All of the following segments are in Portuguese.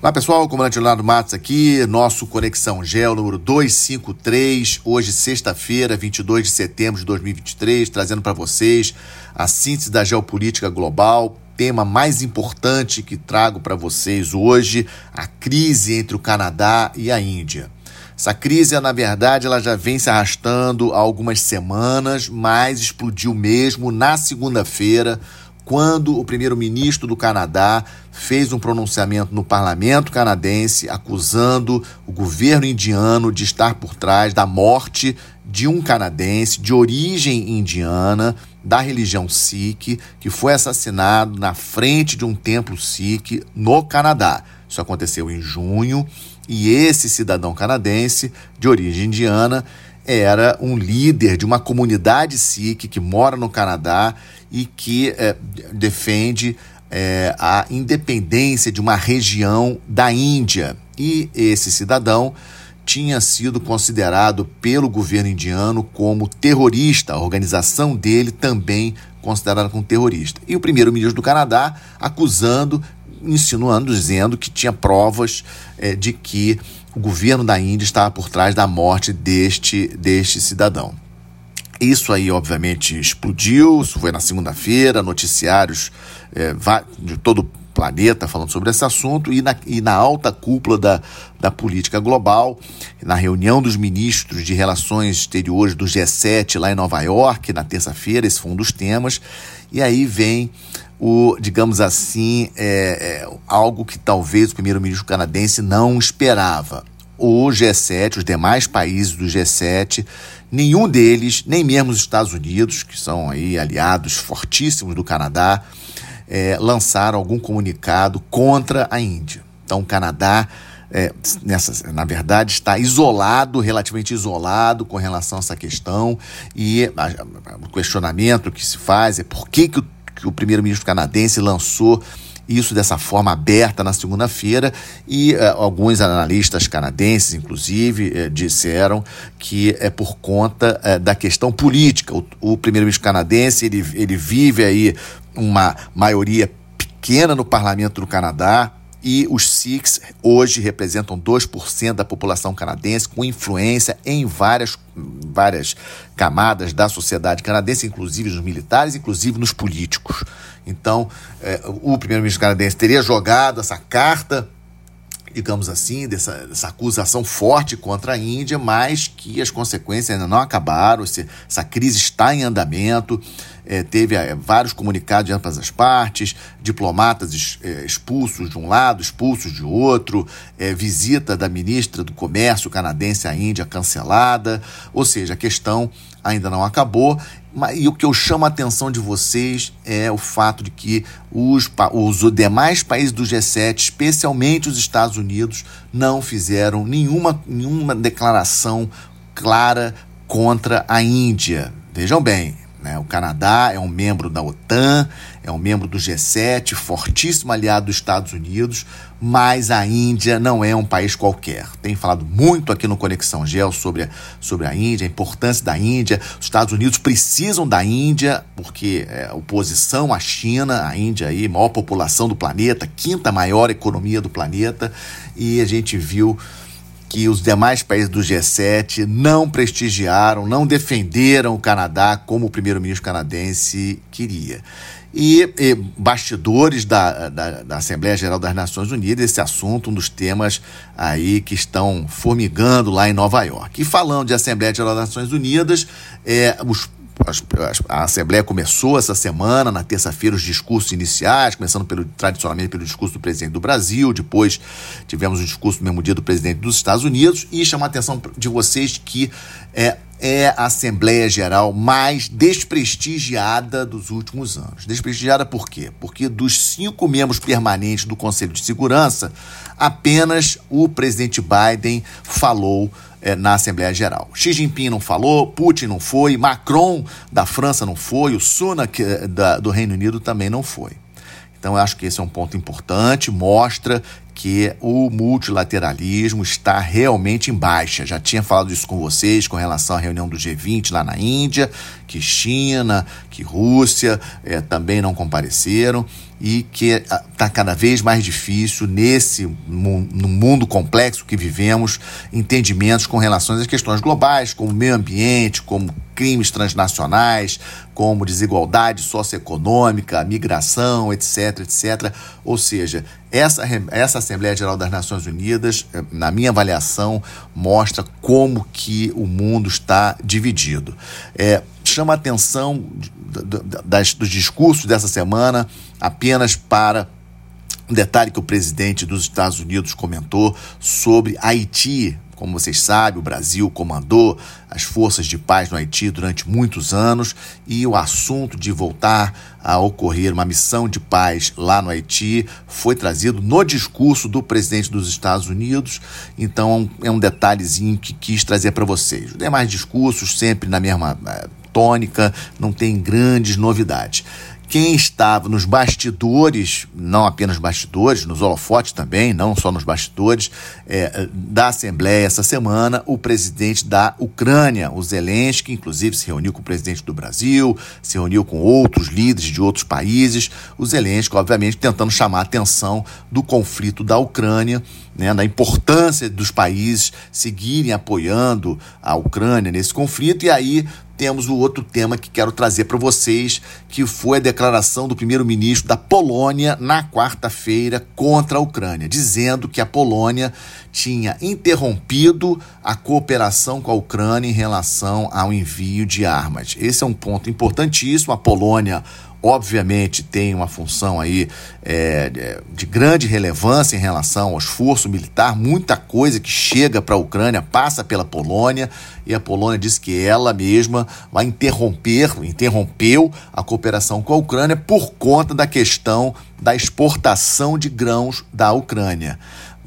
Olá pessoal, comandante Leonardo Matos aqui, nosso Conexão Gel número 253, hoje sexta-feira, 22 de setembro de 2023, trazendo para vocês a síntese da geopolítica global, tema mais importante que trago para vocês hoje, a crise entre o Canadá e a Índia. Essa crise, na verdade, ela já vem se arrastando há algumas semanas, mas explodiu mesmo na segunda-feira, quando o primeiro-ministro do Canadá fez um pronunciamento no parlamento canadense acusando o governo indiano de estar por trás da morte de um canadense de origem indiana da religião Sikh que foi assassinado na frente de um templo Sikh no Canadá. Isso aconteceu em junho e esse cidadão canadense de origem indiana era um líder de uma comunidade Sikh que mora no Canadá e que é, defende é, a independência de uma região da Índia. E esse cidadão tinha sido considerado pelo governo indiano como terrorista, a organização dele também considerada como terrorista. E o primeiro-ministro do Canadá acusando, insinuando, dizendo que tinha provas é, de que o governo da Índia estava por trás da morte deste, deste cidadão. Isso aí, obviamente, explodiu. Isso foi na segunda-feira, noticiários é, de todo o planeta falando sobre esse assunto e na, e na alta cúpula da, da política global, na reunião dos ministros de relações exteriores do G7 lá em Nova York, na terça-feira, esse foi um dos temas. E aí vem o, digamos assim, é, é, algo que talvez o primeiro-ministro canadense não esperava. O G7, os demais países do G7, nenhum deles, nem mesmo os Estados Unidos, que são aí aliados fortíssimos do Canadá, é, lançaram algum comunicado contra a Índia. Então, o Canadá, é, nessa, na verdade, está isolado, relativamente isolado com relação a essa questão, e a, a, o questionamento que se faz é por que, que o, o primeiro-ministro canadense lançou isso dessa forma aberta na segunda-feira e uh, alguns analistas canadenses, inclusive, uh, disseram que é por conta uh, da questão política. O, o primeiro-ministro canadense ele, ele vive aí uma maioria pequena no parlamento do Canadá, e os Sikhs hoje representam 2% da população canadense, com influência em várias, várias camadas da sociedade canadense, inclusive nos militares, inclusive nos políticos. Então, eh, o primeiro-ministro canadense teria jogado essa carta digamos assim, dessa, dessa, acusação forte contra a Índia, mas que as consequências ainda não acabaram, essa crise está em andamento, é, teve é, vários comunicados de ambas as partes, diplomatas é, expulsos de um lado, expulsos de outro, é, visita da ministra do Comércio canadense à Índia cancelada, ou seja, a questão ainda não acabou. E o que eu chamo a atenção de vocês é o fato de que os, os demais países do G7, especialmente os Estados Unidos, não fizeram nenhuma, nenhuma declaração clara contra a Índia. Vejam bem? O Canadá é um membro da OTAN, é um membro do G7, fortíssimo aliado dos Estados Unidos, mas a Índia não é um país qualquer. Tem falado muito aqui no Conexão Gel sobre a, sobre a Índia, a importância da Índia. Os Estados Unidos precisam da Índia, porque é oposição à China, a Índia aí, maior população do planeta, quinta maior economia do planeta, e a gente viu que os demais países do G7 não prestigiaram, não defenderam o Canadá como o primeiro-ministro canadense queria. E, e bastidores da, da, da, Assembleia Geral das Nações Unidas, esse assunto, um dos temas aí que estão formigando lá em Nova York. E falando de Assembleia Geral das Nações Unidas, é, os a Assembleia começou essa semana, na terça-feira, os discursos iniciais, começando pelo, tradicionalmente pelo discurso do presidente do Brasil, depois tivemos o discurso no mesmo dia do presidente dos Estados Unidos, e chamar a atenção de vocês que é, é a Assembleia Geral mais desprestigiada dos últimos anos. Desprestigiada por quê? Porque dos cinco membros permanentes do Conselho de Segurança, apenas o presidente Biden falou é, na Assembleia Geral. Xi Jinping não falou, Putin não foi, Macron da França não foi, o Sunak da, do Reino Unido também não foi. Então eu acho que esse é um ponto importante, mostra porque o multilateralismo está realmente em baixa. Já tinha falado isso com vocês com relação à reunião do G20 lá na Índia, que China, que Rússia é, também não compareceram e que está cada vez mais difícil nesse no mundo complexo que vivemos entendimentos com relação às questões globais, como meio ambiente, como crimes transnacionais, como desigualdade socioeconômica, migração, etc, etc. Ou seja, essa, essa Assembleia Geral das Nações Unidas, eh, na minha avaliação, mostra como que o mundo está dividido. É, chama a atenção das, dos discursos dessa semana apenas para um detalhe que o presidente dos Estados Unidos comentou sobre Haiti. Como vocês sabem, o Brasil comandou as forças de paz no Haiti durante muitos anos e o assunto de voltar a ocorrer uma missão de paz lá no Haiti foi trazido no discurso do presidente dos Estados Unidos. Então é um detalhezinho que quis trazer para vocês. Os demais discursos sempre na mesma eh, tônica, não tem grandes novidades quem estava nos bastidores, não apenas bastidores, nos holofotes também, não só nos bastidores, é, da Assembleia essa semana, o presidente da Ucrânia, o Zelensky, inclusive se reuniu com o presidente do Brasil, se reuniu com outros líderes de outros países. O Zelensky, obviamente, tentando chamar a atenção do conflito da Ucrânia, né, na importância dos países seguirem apoiando a Ucrânia nesse conflito, e aí temos o outro tema que quero trazer para vocês, que foi a declaração do primeiro-ministro da Polônia na quarta-feira contra a Ucrânia, dizendo que a Polônia tinha interrompido a cooperação com a Ucrânia em relação ao envio de armas. Esse é um ponto importantíssimo. A Polônia obviamente tem uma função aí é, de grande relevância em relação ao esforço militar. Muita coisa que chega para a Ucrânia passa pela Polônia e a Polônia diz que ela mesma vai interromper, interrompeu a cooperação com a Ucrânia por conta da questão da exportação de grãos da Ucrânia.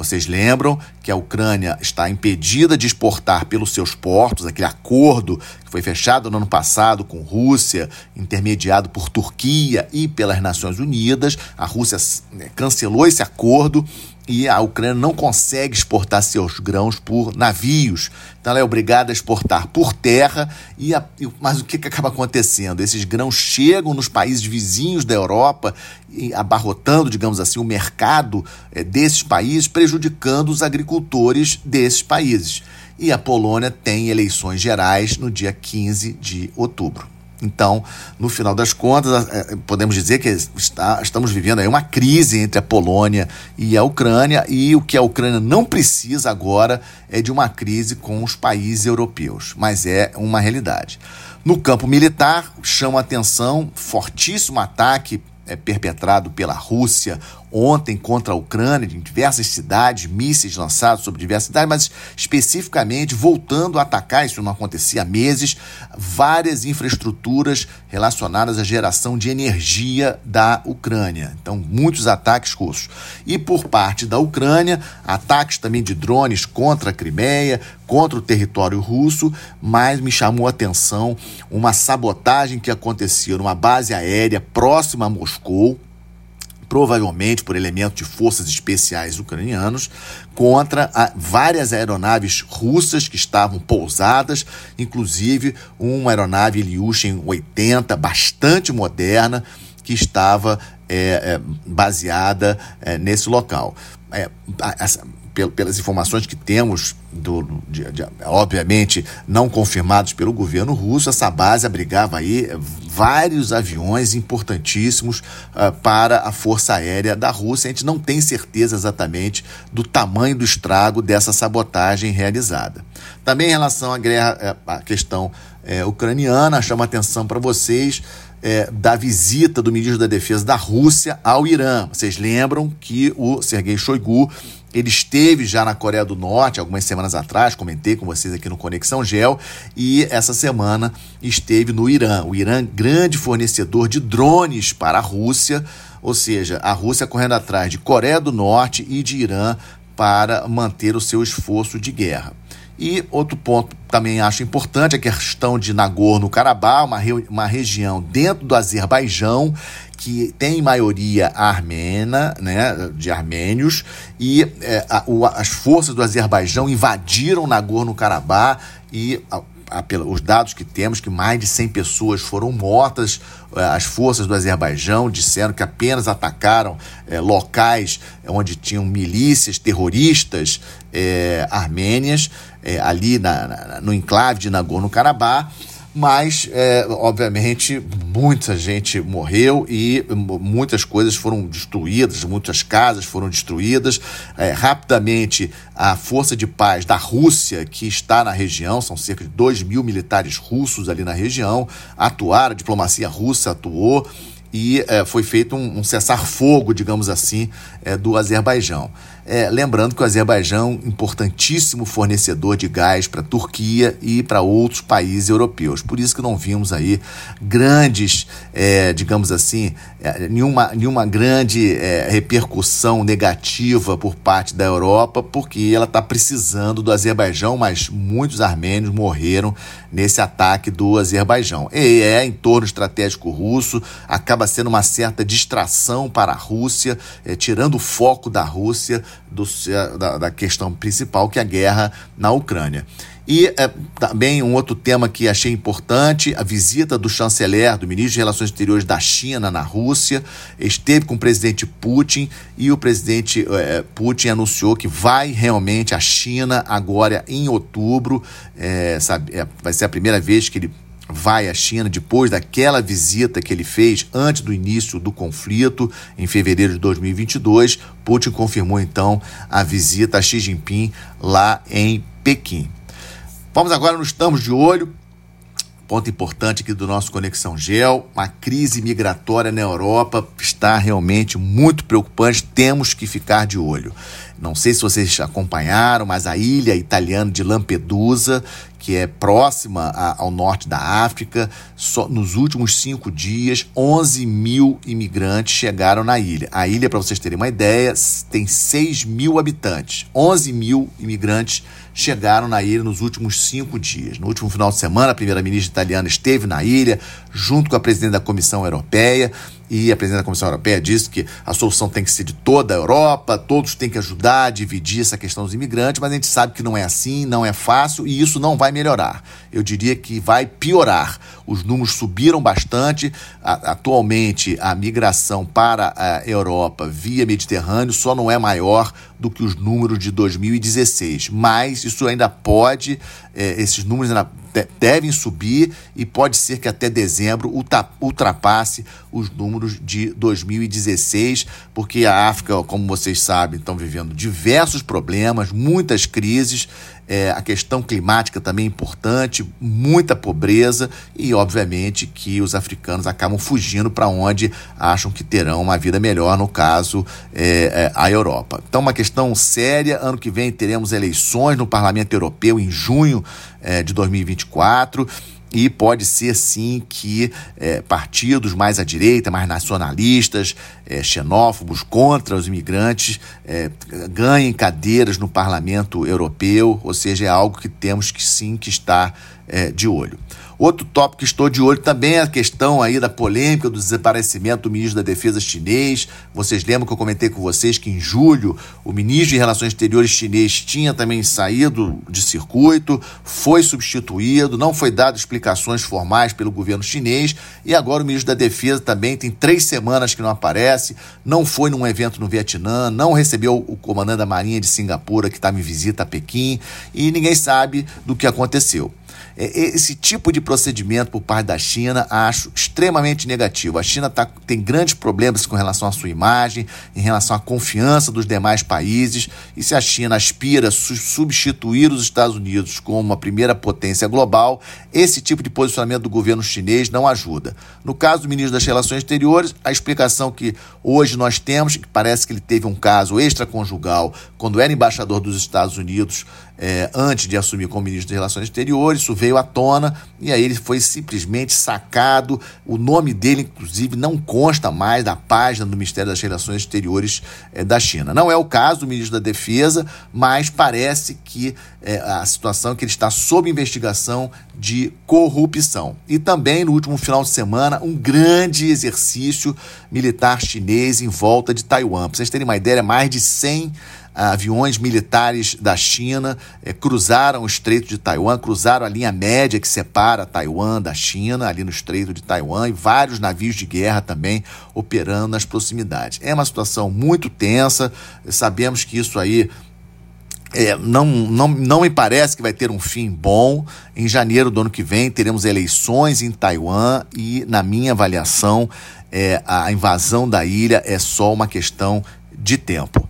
Vocês lembram que a Ucrânia está impedida de exportar pelos seus portos, aquele acordo que foi fechado no ano passado com Rússia, intermediado por Turquia e pelas Nações Unidas. A Rússia né, cancelou esse acordo e a Ucrânia não consegue exportar seus grãos por navios. Então ela é obrigada a exportar por terra. E a, mas o que, que acaba acontecendo? Esses grãos chegam nos países vizinhos da Europa, abarrotando, digamos assim, o mercado é, desses países, prejudicando os agricultores desses países. E a Polônia tem eleições gerais no dia 15 de outubro. Então, no final das contas, é, podemos dizer que está, estamos vivendo aí uma crise entre a Polônia e a Ucrânia, e o que a Ucrânia não precisa agora é de uma crise com os países europeus, mas é uma realidade. No campo militar, chama atenção fortíssimo ataque é, perpetrado pela Rússia ontem contra a Ucrânia, em diversas cidades, mísseis lançados sobre diversas cidades, mas especificamente voltando a atacar, isso não acontecia há meses, várias infraestruturas relacionadas à geração de energia da Ucrânia. Então, muitos ataques russos. E por parte da Ucrânia, ataques também de drones contra a Crimeia, contra o território russo, mas me chamou a atenção uma sabotagem que acontecia numa base aérea próxima a Moscou, provavelmente por elementos de forças especiais ucranianos, contra várias aeronaves russas que estavam pousadas, inclusive uma aeronave Ilyushin 80, bastante moderna, que estava é, é, baseada é, nesse local. Pelas informações que temos, do, de, de, obviamente não confirmados pelo governo russo, essa base abrigava aí vários aviões importantíssimos uh, para a Força Aérea da Rússia. A gente não tem certeza exatamente do tamanho do estrago dessa sabotagem realizada. Também em relação à, guerra, eh, à questão é, ucraniana, chama atenção para vocês é, da visita do ministro da Defesa da Rússia ao Irã. Vocês lembram que o Sergei Shoigu ele esteve já na Coreia do Norte algumas semanas atrás, comentei com vocês aqui no Conexão Gel, e essa semana esteve no Irã. O Irã, grande fornecedor de drones para a Rússia, ou seja, a Rússia correndo atrás de Coreia do Norte e de Irã para manter o seu esforço de guerra. E outro ponto também acho importante a questão de Nagorno-Karabakh, uma, re uma região dentro do Azerbaijão que tem maioria armena, né, de armênios, e é, a, o, as forças do Azerbaijão invadiram Nagorno-Karabakh e a, os dados que temos que mais de 100 pessoas foram mortas. É, as forças do Azerbaijão disseram que apenas atacaram é, locais onde tinham milícias terroristas é, armênias, é, ali na, na, no enclave de Nagorno-Karabakh mas, é, obviamente, muita gente morreu e muitas coisas foram destruídas, muitas casas foram destruídas. É, rapidamente, a Força de Paz da Rússia, que está na região, são cerca de 2 mil militares russos ali na região, atuaram, a diplomacia russa atuou e é, foi feito um, um cessar-fogo, digamos assim, é, do Azerbaijão. É, lembrando que o Azerbaijão importantíssimo fornecedor de gás para a Turquia e para outros países europeus. Por isso que não vimos aí grandes, é, digamos assim, é, nenhuma, nenhuma grande é, repercussão negativa por parte da Europa, porque ela está precisando do Azerbaijão, mas muitos armênios morreram nesse ataque do Azerbaijão. E é em torno estratégico russo, acaba sendo uma certa distração para a Rússia, é, tirando o foco da Rússia do, da, da questão principal, que é a guerra na Ucrânia. E é, também um outro tema que achei importante, a visita do chanceler, do ministro de Relações Exteriores da China na Rússia, esteve com o presidente Putin e o presidente é, Putin anunciou que vai realmente à China agora em outubro, é, sabe, vai ser a primeira vez que ele vai à China depois daquela visita que ele fez antes do início do conflito, em fevereiro de 2022. Putin confirmou então a visita a Xi Jinping lá em Pequim. Vamos agora no Estamos de Olho. Ponto importante aqui do nosso Conexão Gel: a crise migratória na Europa está realmente muito preocupante. Temos que ficar de olho. Não sei se vocês acompanharam, mas a ilha italiana de Lampedusa, que é próxima a, ao norte da África, só nos últimos cinco dias, 11 mil imigrantes chegaram na ilha. A ilha, para vocês terem uma ideia, tem 6 mil habitantes. 11 mil imigrantes chegaram na ilha nos últimos cinco dias. No último final de semana, a primeira-ministra italiana esteve na ilha, junto com a presidente da Comissão Europeia e a presidente da Comissão Europeia disse que a solução tem que ser de toda a Europa, todos têm que ajudar a dividir essa questão dos imigrantes, mas a gente sabe que não é assim, não é fácil e isso não vai melhorar. Eu diria que vai piorar. Os números subiram bastante. Atualmente, a migração para a Europa via Mediterrâneo só não é maior do que os números de 2016, mas isso ainda pode, é, esses números ainda devem subir e pode ser que até dezembro ultrapasse os números de 2016, porque a África, como vocês sabem, estão vivendo diversos problemas, muitas crises, é, a questão climática também é importante, muita pobreza e, obviamente, que os africanos acabam fugindo para onde acham que terão uma vida melhor, no caso, é, é, a Europa. Então, uma questão séria. Ano que vem teremos eleições no Parlamento Europeu em junho é, de 2024 e pode ser sim que é, partidos mais à direita, mais nacionalistas, é, xenófobos contra os imigrantes é, ganhem cadeiras no parlamento europeu, ou seja, é algo que temos que sim que estar é, de olho. Outro tópico que estou de olho também é a questão aí da polêmica do desaparecimento do ministro da Defesa chinês. Vocês lembram que eu comentei com vocês que em julho o ministro de Relações Exteriores chinês tinha também saído de circuito, foi substituído, não foi dado explicações formais pelo governo chinês e agora o ministro da Defesa também tem três semanas que não aparece, não foi num evento no Vietnã, não recebeu o comandante da Marinha de Singapura que estava em visita a Pequim e ninguém sabe do que aconteceu. Esse tipo de procedimento por parte da China acho extremamente negativo. A China tá, tem grandes problemas com relação à sua imagem, em relação à confiança dos demais países, e se a China aspira a substituir os Estados Unidos como uma primeira potência global, esse tipo de posicionamento do governo chinês não ajuda. No caso do ministro das Relações Exteriores, a explicação que hoje nós temos, que parece que ele teve um caso extraconjugal quando era embaixador dos Estados Unidos é, antes de assumir como ministro das Relações Exteriores, isso veio à tona e aí ele foi simplesmente sacado. O nome dele, inclusive, não consta mais da página do Ministério das Relações Exteriores é, da China. Não é o caso do ministro da Defesa, mas parece que é, a situação é que ele está sob investigação de corrupção. E também, no último final de semana, um grande exercício militar chinês em volta de Taiwan. Para vocês terem uma ideia, mais de 100 aviões militares da China é, cruzaram o Estreito de Taiwan, cruzaram a linha média que separa Taiwan da China, ali no Estreito de Taiwan, e vários navios de guerra também operando nas proximidades. É uma situação muito tensa, sabemos que isso aí é, não, não, não me parece que vai ter um fim bom. Em janeiro do ano que vem teremos eleições em Taiwan e, na minha avaliação, é, a invasão da ilha é só uma questão de tempo.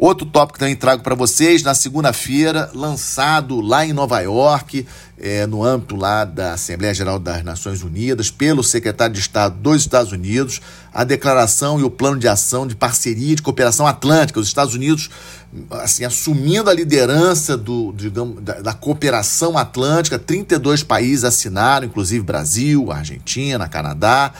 Outro tópico que também trago para vocês, na segunda-feira, lançado lá em Nova York, é, no âmbito lá da Assembleia Geral das Nações Unidas, pelo secretário de Estado dos Estados Unidos, a declaração e o plano de ação de parceria de cooperação atlântica. Os Estados Unidos, assim, assumindo a liderança do, digamos, da, da cooperação atlântica, 32 países assinaram, inclusive Brasil, Argentina, Canadá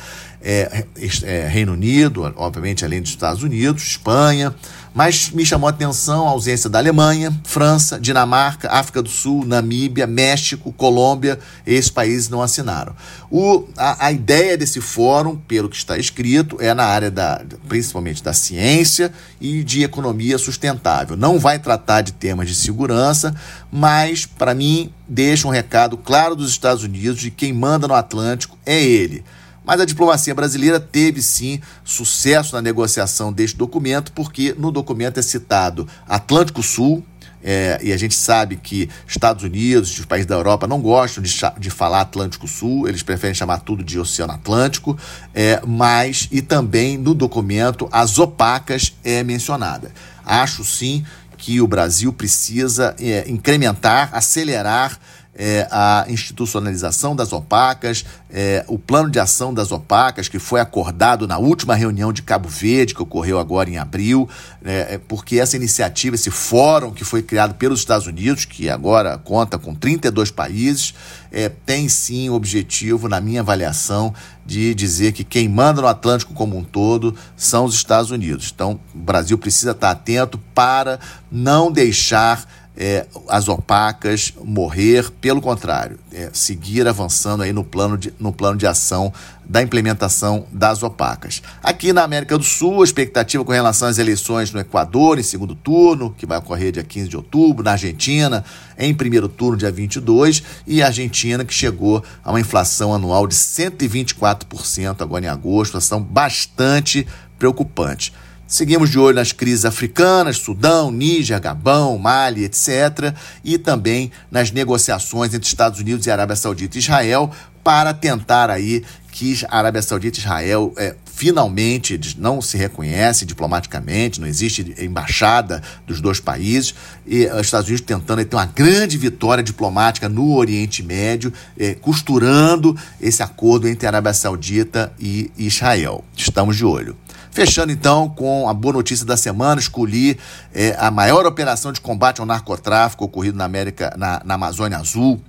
é, é, Reino Unido, obviamente além dos Estados Unidos, Espanha, mas me chamou a atenção a ausência da Alemanha, França, Dinamarca, África do Sul, Namíbia, México, Colômbia, esses países não assinaram. O, a, a ideia desse fórum, pelo que está escrito, é na área da, principalmente da ciência e de economia sustentável. Não vai tratar de temas de segurança, mas, para mim, deixa um recado claro dos Estados Unidos de quem manda no Atlântico é ele. Mas a diplomacia brasileira teve sim sucesso na negociação deste documento, porque no documento é citado Atlântico Sul, é, e a gente sabe que Estados Unidos e os países da Europa não gostam de, de falar Atlântico Sul, eles preferem chamar tudo de Oceano Atlântico, é, mas e também no documento as opacas é mencionada. Acho sim que o Brasil precisa é, incrementar, acelerar é, a institucionalização das opacas, é, o plano de ação das opacas, que foi acordado na última reunião de Cabo Verde, que ocorreu agora em abril, né, é, porque essa iniciativa, esse fórum que foi criado pelos Estados Unidos, que agora conta com 32 países, é, tem sim o objetivo, na minha avaliação, de dizer que quem manda no Atlântico como um todo são os Estados Unidos. Então, o Brasil precisa estar atento para não deixar é, as opacas morrer, pelo contrário, é, seguir avançando aí no plano, de, no plano de ação da implementação das opacas. Aqui na América do Sul, a expectativa com relação às eleições no Equador, em segundo turno, que vai ocorrer dia 15 de outubro, na Argentina, em primeiro turno, dia 22, e a Argentina, que chegou a uma inflação anual de 124% agora em agosto, situação bastante preocupante. Seguimos de olho nas crises africanas, Sudão, Níger, Gabão, Mali, etc. E também nas negociações entre Estados Unidos e Arábia Saudita e Israel para tentar aí que a Arábia Saudita e Israel é, finalmente não se reconhecem diplomaticamente, não existe embaixada dos dois países, e os Estados Unidos tentando ter uma grande vitória diplomática no Oriente Médio, é, costurando esse acordo entre a Arábia Saudita e Israel. Estamos de olho. Fechando então com a boa notícia da semana, escolhi é, a maior operação de combate ao narcotráfico ocorrido na América, na, na Amazônia Azul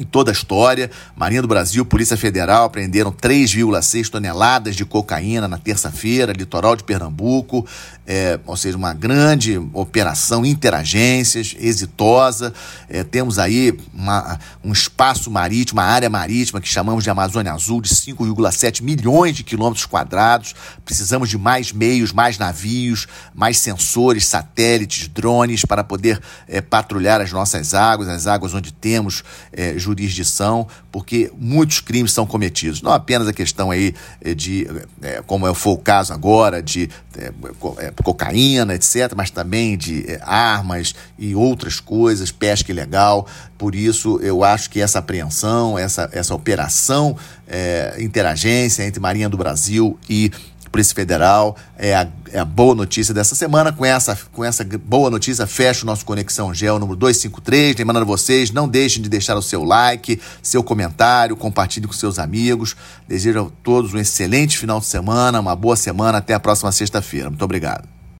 em toda a história. Marinha do Brasil, Polícia Federal apreenderam 3,6 toneladas de cocaína na terça-feira, litoral de Pernambuco, é, ou seja, uma grande operação interagências, exitosa. É, temos aí uma, um espaço marítimo, uma área marítima que chamamos de Amazônia Azul, de 5,7 milhões de quilômetros quadrados. Precisamos de mais meios, mais navios, mais sensores, satélites, drones para poder é, patrulhar as nossas águas, as águas onde temos é, jurisdição, porque muitos crimes são cometidos. Não apenas a questão aí eh, de, é, como foi o caso agora, de é, cocaína, etc., mas também de é, armas e outras coisas, pesca ilegal. Por isso, eu acho que essa apreensão, essa, essa operação interagência entre Marinha do Brasil e Polícia Federal. É a, é a, boa notícia dessa semana. Com essa, com essa boa notícia, fecha o nosso Conexão Gel número 253. Lembrando a vocês, não deixem de deixar o seu like, seu comentário, compartilhe com seus amigos. Desejo a todos um excelente final de semana, uma boa semana. Até a próxima sexta-feira. Muito obrigado.